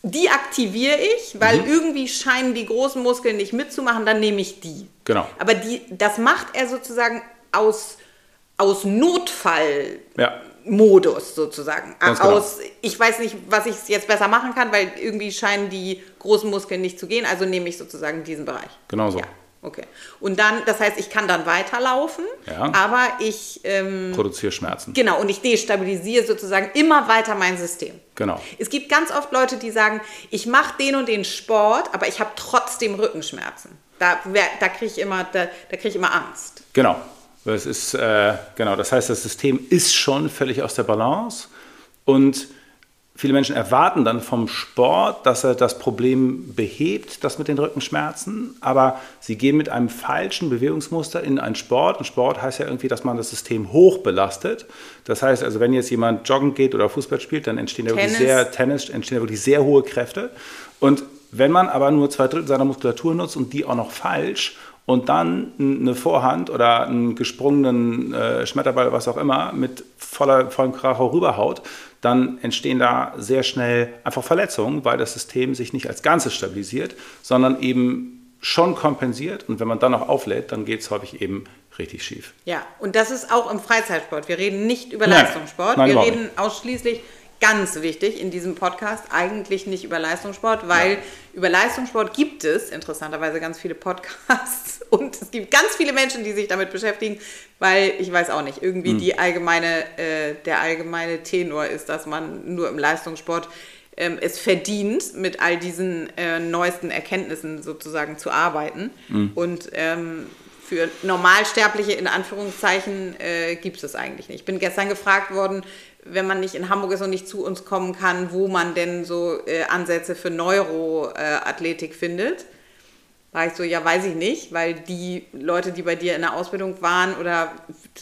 Die aktiviere ich, weil Mhm. irgendwie scheinen die großen Muskeln nicht mitzumachen, dann nehme ich die. Genau. Aber die, das macht er sozusagen aus, aus Notfall. Ja. Modus sozusagen. Ganz genau. Aus, ich weiß nicht, was ich jetzt besser machen kann, weil irgendwie scheinen die großen Muskeln nicht zu gehen, also nehme ich sozusagen diesen Bereich. Genau so. Ja, okay. Und dann, das heißt, ich kann dann weiterlaufen, Ja. aber ich, ähm, Produziere Schmerzen. genau, und ich destabilisiere sozusagen immer weiter mein System. Genau. Es gibt ganz oft Leute, die sagen, ich mache den und den Sport, aber ich habe trotzdem Rückenschmerzen. Da, da kriege ich immer, da, da kriege ich immer Angst. Genau. Das ist, äh, genau. Das heißt, das System ist schon völlig aus der Balance und viele Menschen erwarten dann vom Sport, dass er das Problem behebt, das mit den Rückenschmerzen, aber sie gehen mit einem falschen Bewegungsmuster in einen Sport. Und Sport heißt ja irgendwie, dass man das System hoch belastet. Das heißt also, wenn jetzt jemand joggen geht oder Fußball spielt, dann entstehen da wirklich Tennis. sehr Tennis entstehen da wirklich sehr hohe Kräfte. Und wenn man aber nur zwei Drittel seiner Muskulatur nutzt und die auch noch falsch und dann eine Vorhand oder einen gesprungenen äh, Schmetterball, was auch immer, mit voller, vollem Kracher rüberhaut, dann entstehen da sehr schnell einfach Verletzungen, weil das System sich nicht als Ganzes stabilisiert, sondern eben schon kompensiert. Und wenn man dann noch auflädt, dann geht es häufig eben richtig schief. Ja, und das ist auch im Freizeitsport. Wir reden nicht über Nein. Leistungssport. Nein, wir reden ausschließlich, ganz wichtig in diesem Podcast, eigentlich nicht über Leistungssport, weil über Leistungssport gibt es interessanterweise ganz viele Podcasts und es gibt ganz viele Menschen, die sich damit beschäftigen, weil ich weiß auch nicht, irgendwie Hm. die allgemeine, äh, der allgemeine Tenor ist, dass man nur im Leistungssport ähm, es verdient, mit all diesen äh, neuesten Erkenntnissen sozusagen zu arbeiten. Mhm. Und ähm, für Normalsterbliche in Anführungszeichen äh, gibt es das eigentlich nicht. Ich bin gestern gefragt worden, wenn man nicht in Hamburg ist und nicht zu uns kommen kann, wo man denn so äh, Ansätze für Neuroathletik findet. War ich so, ja, weiß ich nicht, weil die Leute, die bei dir in der Ausbildung waren oder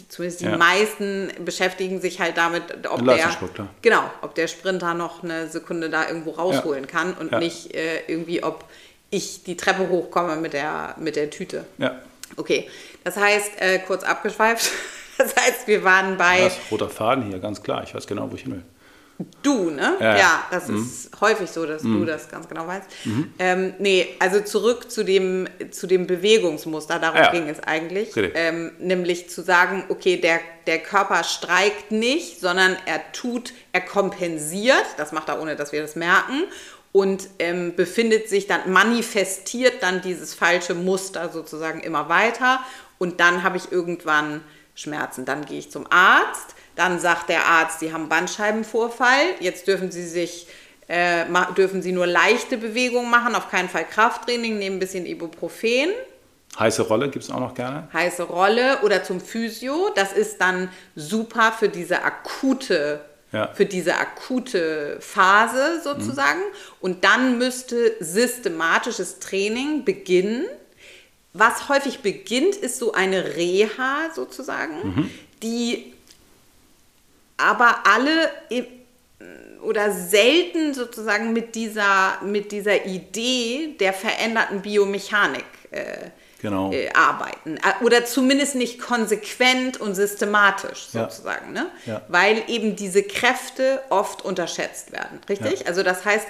zumindest die ja. meisten beschäftigen sich halt damit, ob der, genau, ob der Sprinter noch eine Sekunde da irgendwo rausholen ja. kann und ja. nicht äh, irgendwie, ob ich die Treppe hochkomme mit der, mit der Tüte. Ja. Okay, das heißt, äh, kurz abgeschweift, das heißt, wir waren bei... Das roter Faden hier, ganz klar, ich weiß genau, wo ich hin will. Du, ne? Ja, ja das mhm. ist häufig so, dass mhm. du das ganz genau weißt. Mhm. Ähm, nee, also zurück zu dem, zu dem Bewegungsmuster, darum ja. ging es eigentlich. Ähm, nämlich zu sagen, okay, der, der Körper streikt nicht, sondern er tut, er kompensiert, das macht er ohne, dass wir das merken, und ähm, befindet sich dann, manifestiert dann dieses falsche Muster sozusagen immer weiter. Und dann habe ich irgendwann Schmerzen. Dann gehe ich zum Arzt dann sagt der Arzt, Sie haben Bandscheibenvorfall. Jetzt dürfen Sie sich äh, dürfen Sie nur leichte Bewegungen machen, auf keinen Fall Krafttraining, nehmen ein bisschen Ibuprofen. Heiße Rolle gibt es auch noch gerne. Heiße Rolle oder zum Physio. Das ist dann super für diese akute, ja. für diese akute Phase sozusagen. Mhm. Und dann müsste systematisches Training beginnen. Was häufig beginnt, ist so eine Reha sozusagen, mhm. die aber alle oder selten sozusagen mit dieser, mit dieser Idee der veränderten Biomechanik äh, genau. äh, arbeiten. Äh, oder zumindest nicht konsequent und systematisch sozusagen. Ja. Ne? Ja. Weil eben diese Kräfte oft unterschätzt werden. Richtig? Ja. Also das heißt,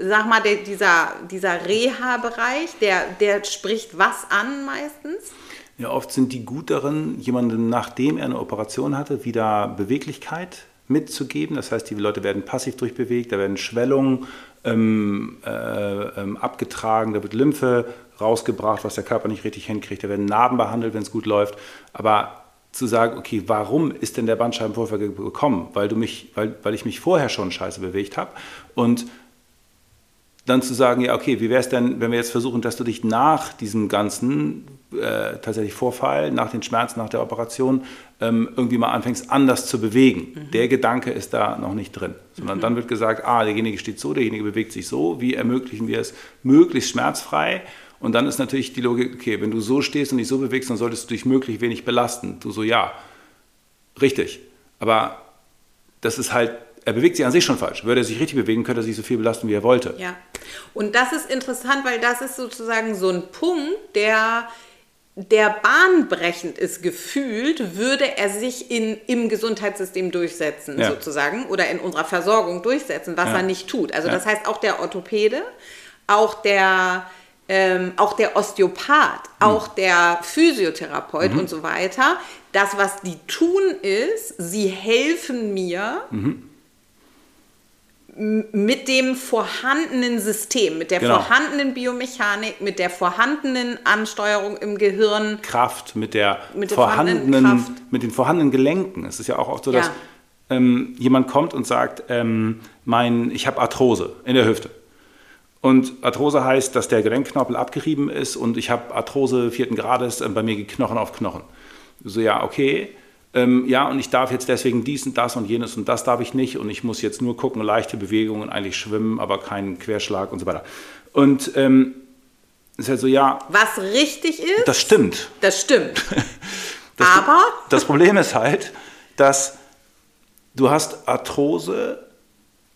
sag mal, der, dieser, dieser Reha-Bereich, der, der spricht was an meistens? Ja, oft sind die gut darin, jemandem, nachdem er eine Operation hatte, wieder Beweglichkeit mitzugeben. Das heißt, die Leute werden passiv durchbewegt, da werden Schwellungen ähm, äh, ähm, abgetragen, da wird Lymphe rausgebracht, was der Körper nicht richtig hinkriegt, da werden Narben behandelt, wenn es gut läuft. Aber zu sagen, okay, warum ist denn der Bandscheibenvorfall gekommen? Weil, du mich, weil, weil ich mich vorher schon scheiße bewegt habe. Und dann zu sagen, ja, okay, wie wäre es denn, wenn wir jetzt versuchen, dass du dich nach diesem ganzen äh, tatsächlich Vorfall, nach den Schmerzen, nach der Operation, ähm, irgendwie mal anfängst, anders zu bewegen. Mhm. Der Gedanke ist da noch nicht drin. Sondern mhm. dann wird gesagt, ah, derjenige steht so, derjenige bewegt sich so, wie ermöglichen wir es möglichst schmerzfrei? Und dann ist natürlich die Logik, okay, wenn du so stehst und dich so bewegst, dann solltest du dich möglichst wenig belasten. Du so, ja, richtig. Aber das ist halt er bewegt sich an sich schon falsch. Würde er sich richtig bewegen, könnte er sich so viel belasten, wie er wollte. Ja. Und das ist interessant, weil das ist sozusagen so ein Punkt, der der bahnbrechend ist gefühlt, würde er sich in, im Gesundheitssystem durchsetzen, ja. sozusagen, oder in unserer Versorgung durchsetzen, was ja. er nicht tut. Also ja. das heißt, auch der Orthopäde, auch der, ähm, auch der Osteopath, mhm. auch der Physiotherapeut mhm. und so weiter, das, was die tun, ist, sie helfen mir, mhm mit dem vorhandenen System, mit der genau. vorhandenen Biomechanik, mit der vorhandenen Ansteuerung im Gehirn. Kraft, mit der, mit der vorhandenen, Kraft. mit den vorhandenen Gelenken. Es ist ja auch oft so, dass ja. ähm, jemand kommt und sagt, ähm, mein, ich habe Arthrose in der Hüfte. Und Arthrose heißt, dass der Gelenkknorpel abgerieben ist und ich habe Arthrose vierten Grades, äh, bei mir geht Knochen auf Knochen. So, ja, okay ähm, ja, und ich darf jetzt deswegen dies und das und jenes und das darf ich nicht und ich muss jetzt nur gucken, leichte Bewegungen, eigentlich schwimmen, aber keinen Querschlag und so weiter. Und ähm, ist halt so, ja. Was richtig ist? Das stimmt. Das stimmt. Das, aber? Das Problem ist halt, dass du hast Arthrose,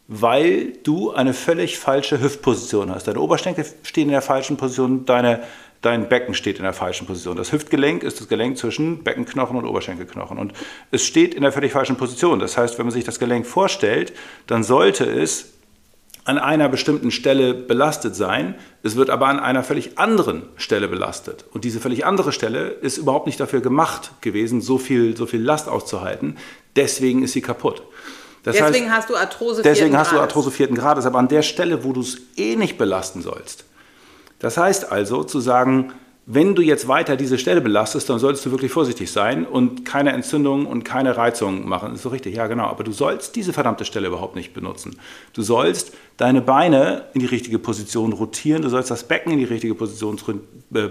weil du eine völlig falsche Hüftposition hast. Deine Oberschenkel stehen in der falschen Position, deine dein Becken steht in der falschen Position. Das Hüftgelenk ist das Gelenk zwischen Beckenknochen und Oberschenkelknochen. Und es steht in der völlig falschen Position. Das heißt, wenn man sich das Gelenk vorstellt, dann sollte es an einer bestimmten Stelle belastet sein. Es wird aber an einer völlig anderen Stelle belastet. Und diese völlig andere Stelle ist überhaupt nicht dafür gemacht gewesen, so viel, so viel Last auszuhalten. Deswegen ist sie kaputt. Das deswegen heißt, hast du Arthrose vierten Deswegen hast du Arthrose vierten Grades. Aber an der Stelle, wo du es eh nicht belasten sollst, das heißt also zu sagen, wenn du jetzt weiter diese Stelle belastest, dann solltest du wirklich vorsichtig sein und keine Entzündung und keine Reizung machen. Das ist so richtig, ja genau. Aber du sollst diese verdammte Stelle überhaupt nicht benutzen. Du sollst deine Beine in die richtige Position rotieren, du sollst das Becken in die richtige Position äh, äh,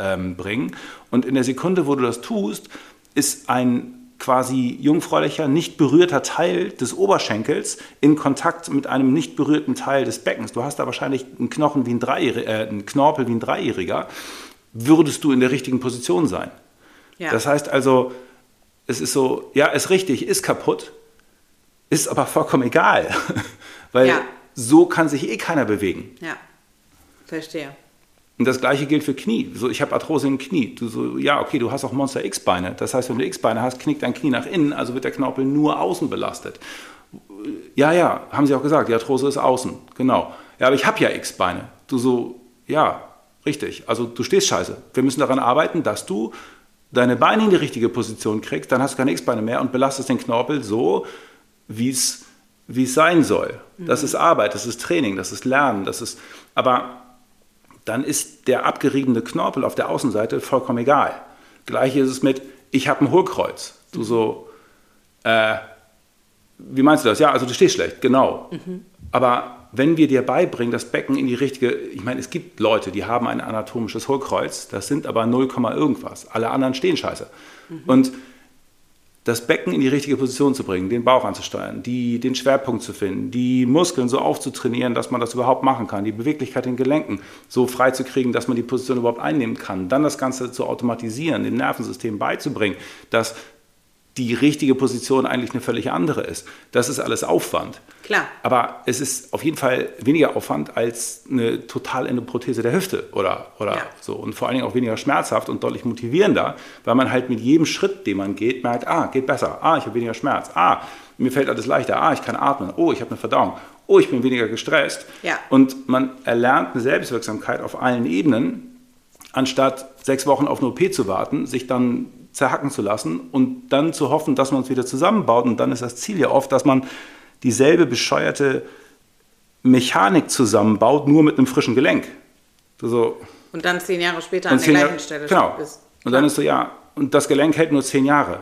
ähm, bringen. Und in der Sekunde, wo du das tust, ist ein quasi jungfräulicher, nicht berührter Teil des Oberschenkels in Kontakt mit einem nicht berührten Teil des Beckens. Du hast da wahrscheinlich einen Knochen wie ein Dreijähriger, äh, einen Knorpel wie ein Dreijähriger würdest du in der richtigen Position sein. Ja. Das heißt also, es ist so, ja, ist richtig, ist kaputt, ist aber vollkommen egal, weil ja. so kann sich eh keiner bewegen. Ja, verstehe. Und das gleiche gilt für Knie. So, ich habe Arthrose im Knie. Du so, ja, okay, du hast auch Monster X-Beine. Das heißt, wenn du X-Beine hast, knickt dein Knie nach innen, also wird der Knorpel nur außen belastet. Ja, ja, haben sie auch gesagt, die Arthrose ist außen, genau. Ja, aber ich habe ja X-Beine. Du so, ja, Richtig. Also du stehst scheiße. Wir müssen daran arbeiten, dass du deine Beine in die richtige Position kriegst, dann hast du keine X-Beine mehr und belastest den Knorpel so, wie es sein soll. Mhm. Das ist Arbeit, das ist Training, das ist Lernen, das ist. Aber dann ist der abgeriebene Knorpel auf der Außenseite vollkommen egal. Gleich ist es mit, ich habe ein Hohlkreuz. Du so, äh, wie meinst du das? Ja, also du stehst schlecht, genau. Mhm. Aber wenn wir dir beibringen, das Becken in die richtige, ich meine, es gibt Leute, die haben ein anatomisches Hohlkreuz, das sind aber 0, irgendwas. Alle anderen stehen scheiße. Mhm. Und das Becken in die richtige Position zu bringen, den Bauch anzusteuern, die, den Schwerpunkt zu finden, die Muskeln so aufzutrainieren, dass man das überhaupt machen kann, die Beweglichkeit in den Gelenken so frei zu kriegen, dass man die Position überhaupt einnehmen kann, dann das Ganze zu automatisieren, dem Nervensystem beizubringen, dass die richtige Position eigentlich eine völlig andere ist. Das ist alles Aufwand. Klar. Aber es ist auf jeden Fall weniger Aufwand als eine totalende Prothese der Hüfte oder, oder ja. so. Und vor allen Dingen auch weniger schmerzhaft und deutlich motivierender, weil man halt mit jedem Schritt, den man geht, merkt, ah, geht besser, ah, ich habe weniger Schmerz, ah, mir fällt alles leichter, ah, ich kann atmen, oh, ich habe eine Verdauung, oh, ich bin weniger gestresst. Ja. Und man erlernt eine Selbstwirksamkeit auf allen Ebenen, anstatt sechs Wochen auf eine OP zu warten, sich dann zerhacken zu lassen und dann zu hoffen, dass man es wieder zusammenbaut. Und dann ist das Ziel ja oft, dass man dieselbe bescheuerte Mechanik zusammenbaut, nur mit einem frischen Gelenk. So. Und dann zehn Jahre später an der gleichen Jahre, Stelle genau. ist. Und dann ist so, ja, und das Gelenk hält nur zehn Jahre.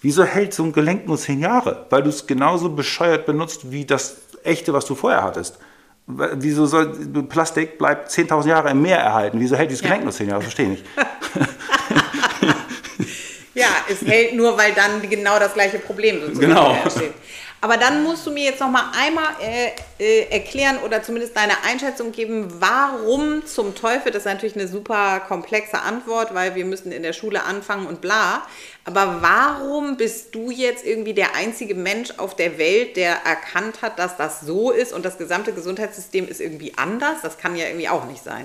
Wieso hält so ein Gelenk nur zehn Jahre? Weil du es genauso bescheuert benutzt wie das echte, was du vorher hattest. Wieso soll Plastik bleibt 10.000 Jahre im Meer erhalten? Wieso hält dieses Gelenk ja. nur zehn Jahre? Das verstehe ich nicht. Ja, es hält nur, weil dann genau das gleiche Problem sozusagen genau. entsteht. Aber dann musst du mir jetzt noch mal einmal äh, äh, erklären oder zumindest deine Einschätzung geben, warum zum Teufel, das ist natürlich eine super komplexe Antwort, weil wir müssen in der Schule anfangen und bla. Aber warum bist du jetzt irgendwie der einzige Mensch auf der Welt, der erkannt hat, dass das so ist und das gesamte Gesundheitssystem ist irgendwie anders? Das kann ja irgendwie auch nicht sein.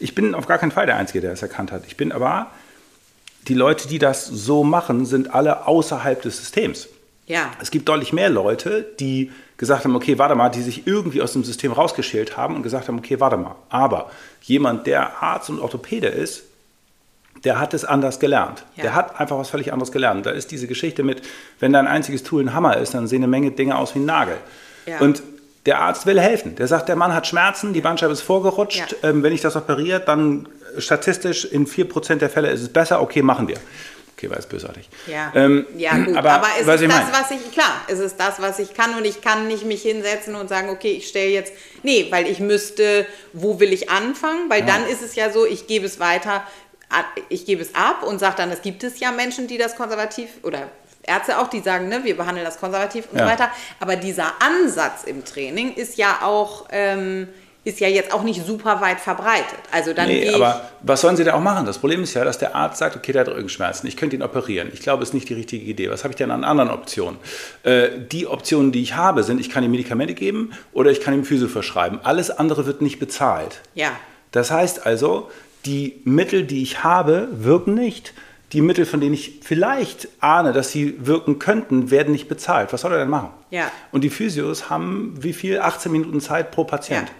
Ich bin auf gar keinen Fall der Einzige, der es erkannt hat. Ich bin aber die Leute, die das so machen, sind alle außerhalb des Systems. Ja. Es gibt deutlich mehr Leute, die gesagt haben, okay, warte mal, die sich irgendwie aus dem System rausgeschält haben und gesagt haben, okay, warte mal. Aber jemand, der Arzt und Orthopäde ist, der hat es anders gelernt. Ja. Der hat einfach was völlig anderes gelernt. Da ist diese Geschichte mit, wenn dein einziges Tool ein Hammer ist, dann sehen eine Menge Dinge aus wie ein Nagel. Ja. Und der Arzt will helfen. Der sagt, der Mann hat Schmerzen, die Bandscheibe ist vorgerutscht. Ja. Ähm, wenn ich das operiere, dann statistisch in 4% der Fälle ist es besser. Okay, machen wir. Okay, war jetzt bösartig. Ja, ähm, ja gut. Aber, aber ist es ist das, was ich, klar, ist es das, was ich kann und ich kann nicht mich hinsetzen und sagen, okay, ich stelle jetzt, nee, weil ich müsste, wo will ich anfangen? Weil ja. dann ist es ja so, ich gebe es weiter, ich gebe es ab und sage dann, es gibt es ja Menschen, die das konservativ oder Ärzte auch, die sagen, ne, wir behandeln das konservativ und ja. so weiter. Aber dieser Ansatz im Training ist ja auch, ähm, ist ja jetzt auch nicht super weit verbreitet. Also dann nee, aber was sollen sie da auch machen? Das Problem ist ja, dass der Arzt sagt, okay, der hat Rückenschmerzen, ich könnte ihn operieren. Ich glaube, es ist nicht die richtige Idee. Was habe ich denn an anderen Optionen? Äh, die Optionen, die ich habe, sind, ich kann ihm Medikamente geben oder ich kann ihm Physio verschreiben. Alles andere wird nicht bezahlt. Ja. Das heißt also, die Mittel, die ich habe, wirken nicht die Mittel, von denen ich vielleicht ahne, dass sie wirken könnten, werden nicht bezahlt. Was soll er denn machen? Ja. Und die Physios haben wie viel? 18 Minuten Zeit pro Patient. Ja.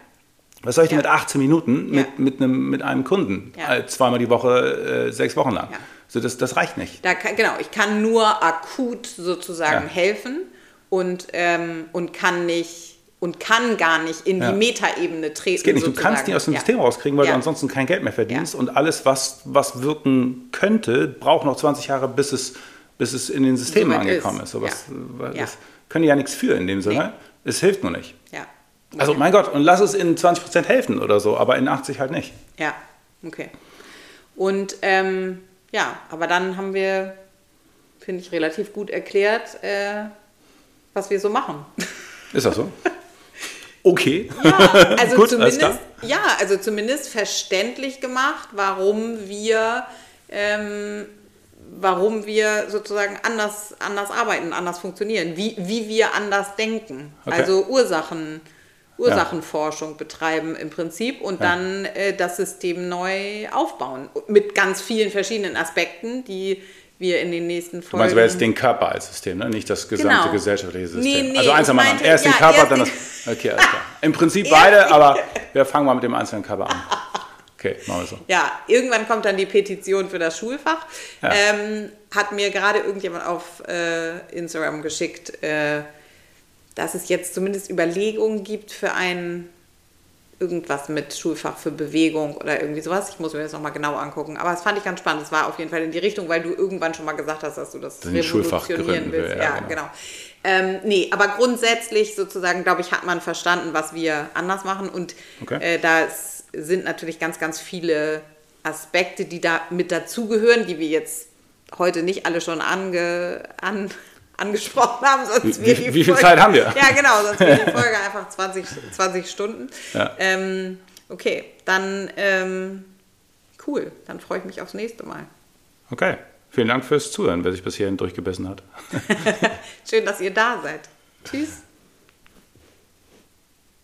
Was soll ich denn mit 18 Minuten mit, ja. mit, einem, mit einem Kunden? Ja. Äh, zweimal die Woche, äh, sechs Wochen lang. Ja. So, das, das reicht nicht. Da kann, genau, ich kann nur akut sozusagen helfen und, ähm, und kann nicht und kann gar nicht in Ja. die Metaebene treten. Es geht nicht, du sozusagen. kannst nicht aus dem ja. System rauskriegen, weil Ja. du ansonsten kein Geld mehr verdienst. Ja. Und alles, was, was wirken könnte, braucht noch 20 Jahre, bis es, bis es in den Systemen angekommen ist. ist. So was, Ja. Ja. Das können die ja nichts für in dem Sinne. Es hilft nur nicht. Ja. Also mein Gott, und lass es in 20% helfen oder so, aber in 80 halt nicht. Ja, okay. Und ähm, ja, aber dann haben wir, finde ich, relativ gut erklärt, äh, was wir so machen. Ist das so? Okay. Also Gut, zumindest, ja, also zumindest verständlich gemacht, warum wir, ähm, warum wir sozusagen anders, anders arbeiten, anders funktionieren, wie, wie wir anders denken. Okay. Also Ursachen, Ursachenforschung betreiben im Prinzip und Ja. dann äh, das System neu aufbauen. Mit ganz vielen verschiedenen Aspekten, die wir in den nächsten Folgen. Du meinst aber jetzt den Körper als System, ne? nicht das gesamte Genau. gesellschaftliche System. Nee, nee, also eins am anderen. Erst den ja, Körper, erst dann den- das. Okay, alles klar. Im Prinzip beide, den- aber wir fangen mal mit dem einzelnen Körper an. Okay, machen wir so. Ja, irgendwann kommt dann die Petition für das Schulfach. Ja. Ähm, hat mir gerade irgendjemand auf äh, Instagram geschickt, äh, dass es jetzt zumindest Überlegungen gibt für ein irgendwas mit Schulfach für Bewegung oder irgendwie sowas. Ich muss mir das nochmal genau angucken. Aber das fand ich ganz spannend. Es war auf jeden Fall in die Richtung, weil du irgendwann schon mal gesagt hast, dass du das Schulfach revolutionieren gründen will, willst. ja, Ja, genau. genau. Ähm, nee, aber grundsätzlich sozusagen, glaube ich, hat man verstanden, was wir anders machen. Und Okay. äh, da sind natürlich ganz, ganz viele Aspekte, die da mit dazugehören, die wir jetzt heute nicht alle schon ange, an, angesprochen haben. Sonst Wie- wie- wie viel Folge- Zeit haben wir? Ja, genau, sonst wird die Folge einfach 20, 20 Stunden. Ja. Ähm, okay, dann ähm, cool. Dann freue ich mich aufs nächste Mal. Okay. Vielen Dank fürs Zuhören, wer sich bis hierhin durchgebissen hat. Schön, dass ihr da seid. Tschüss.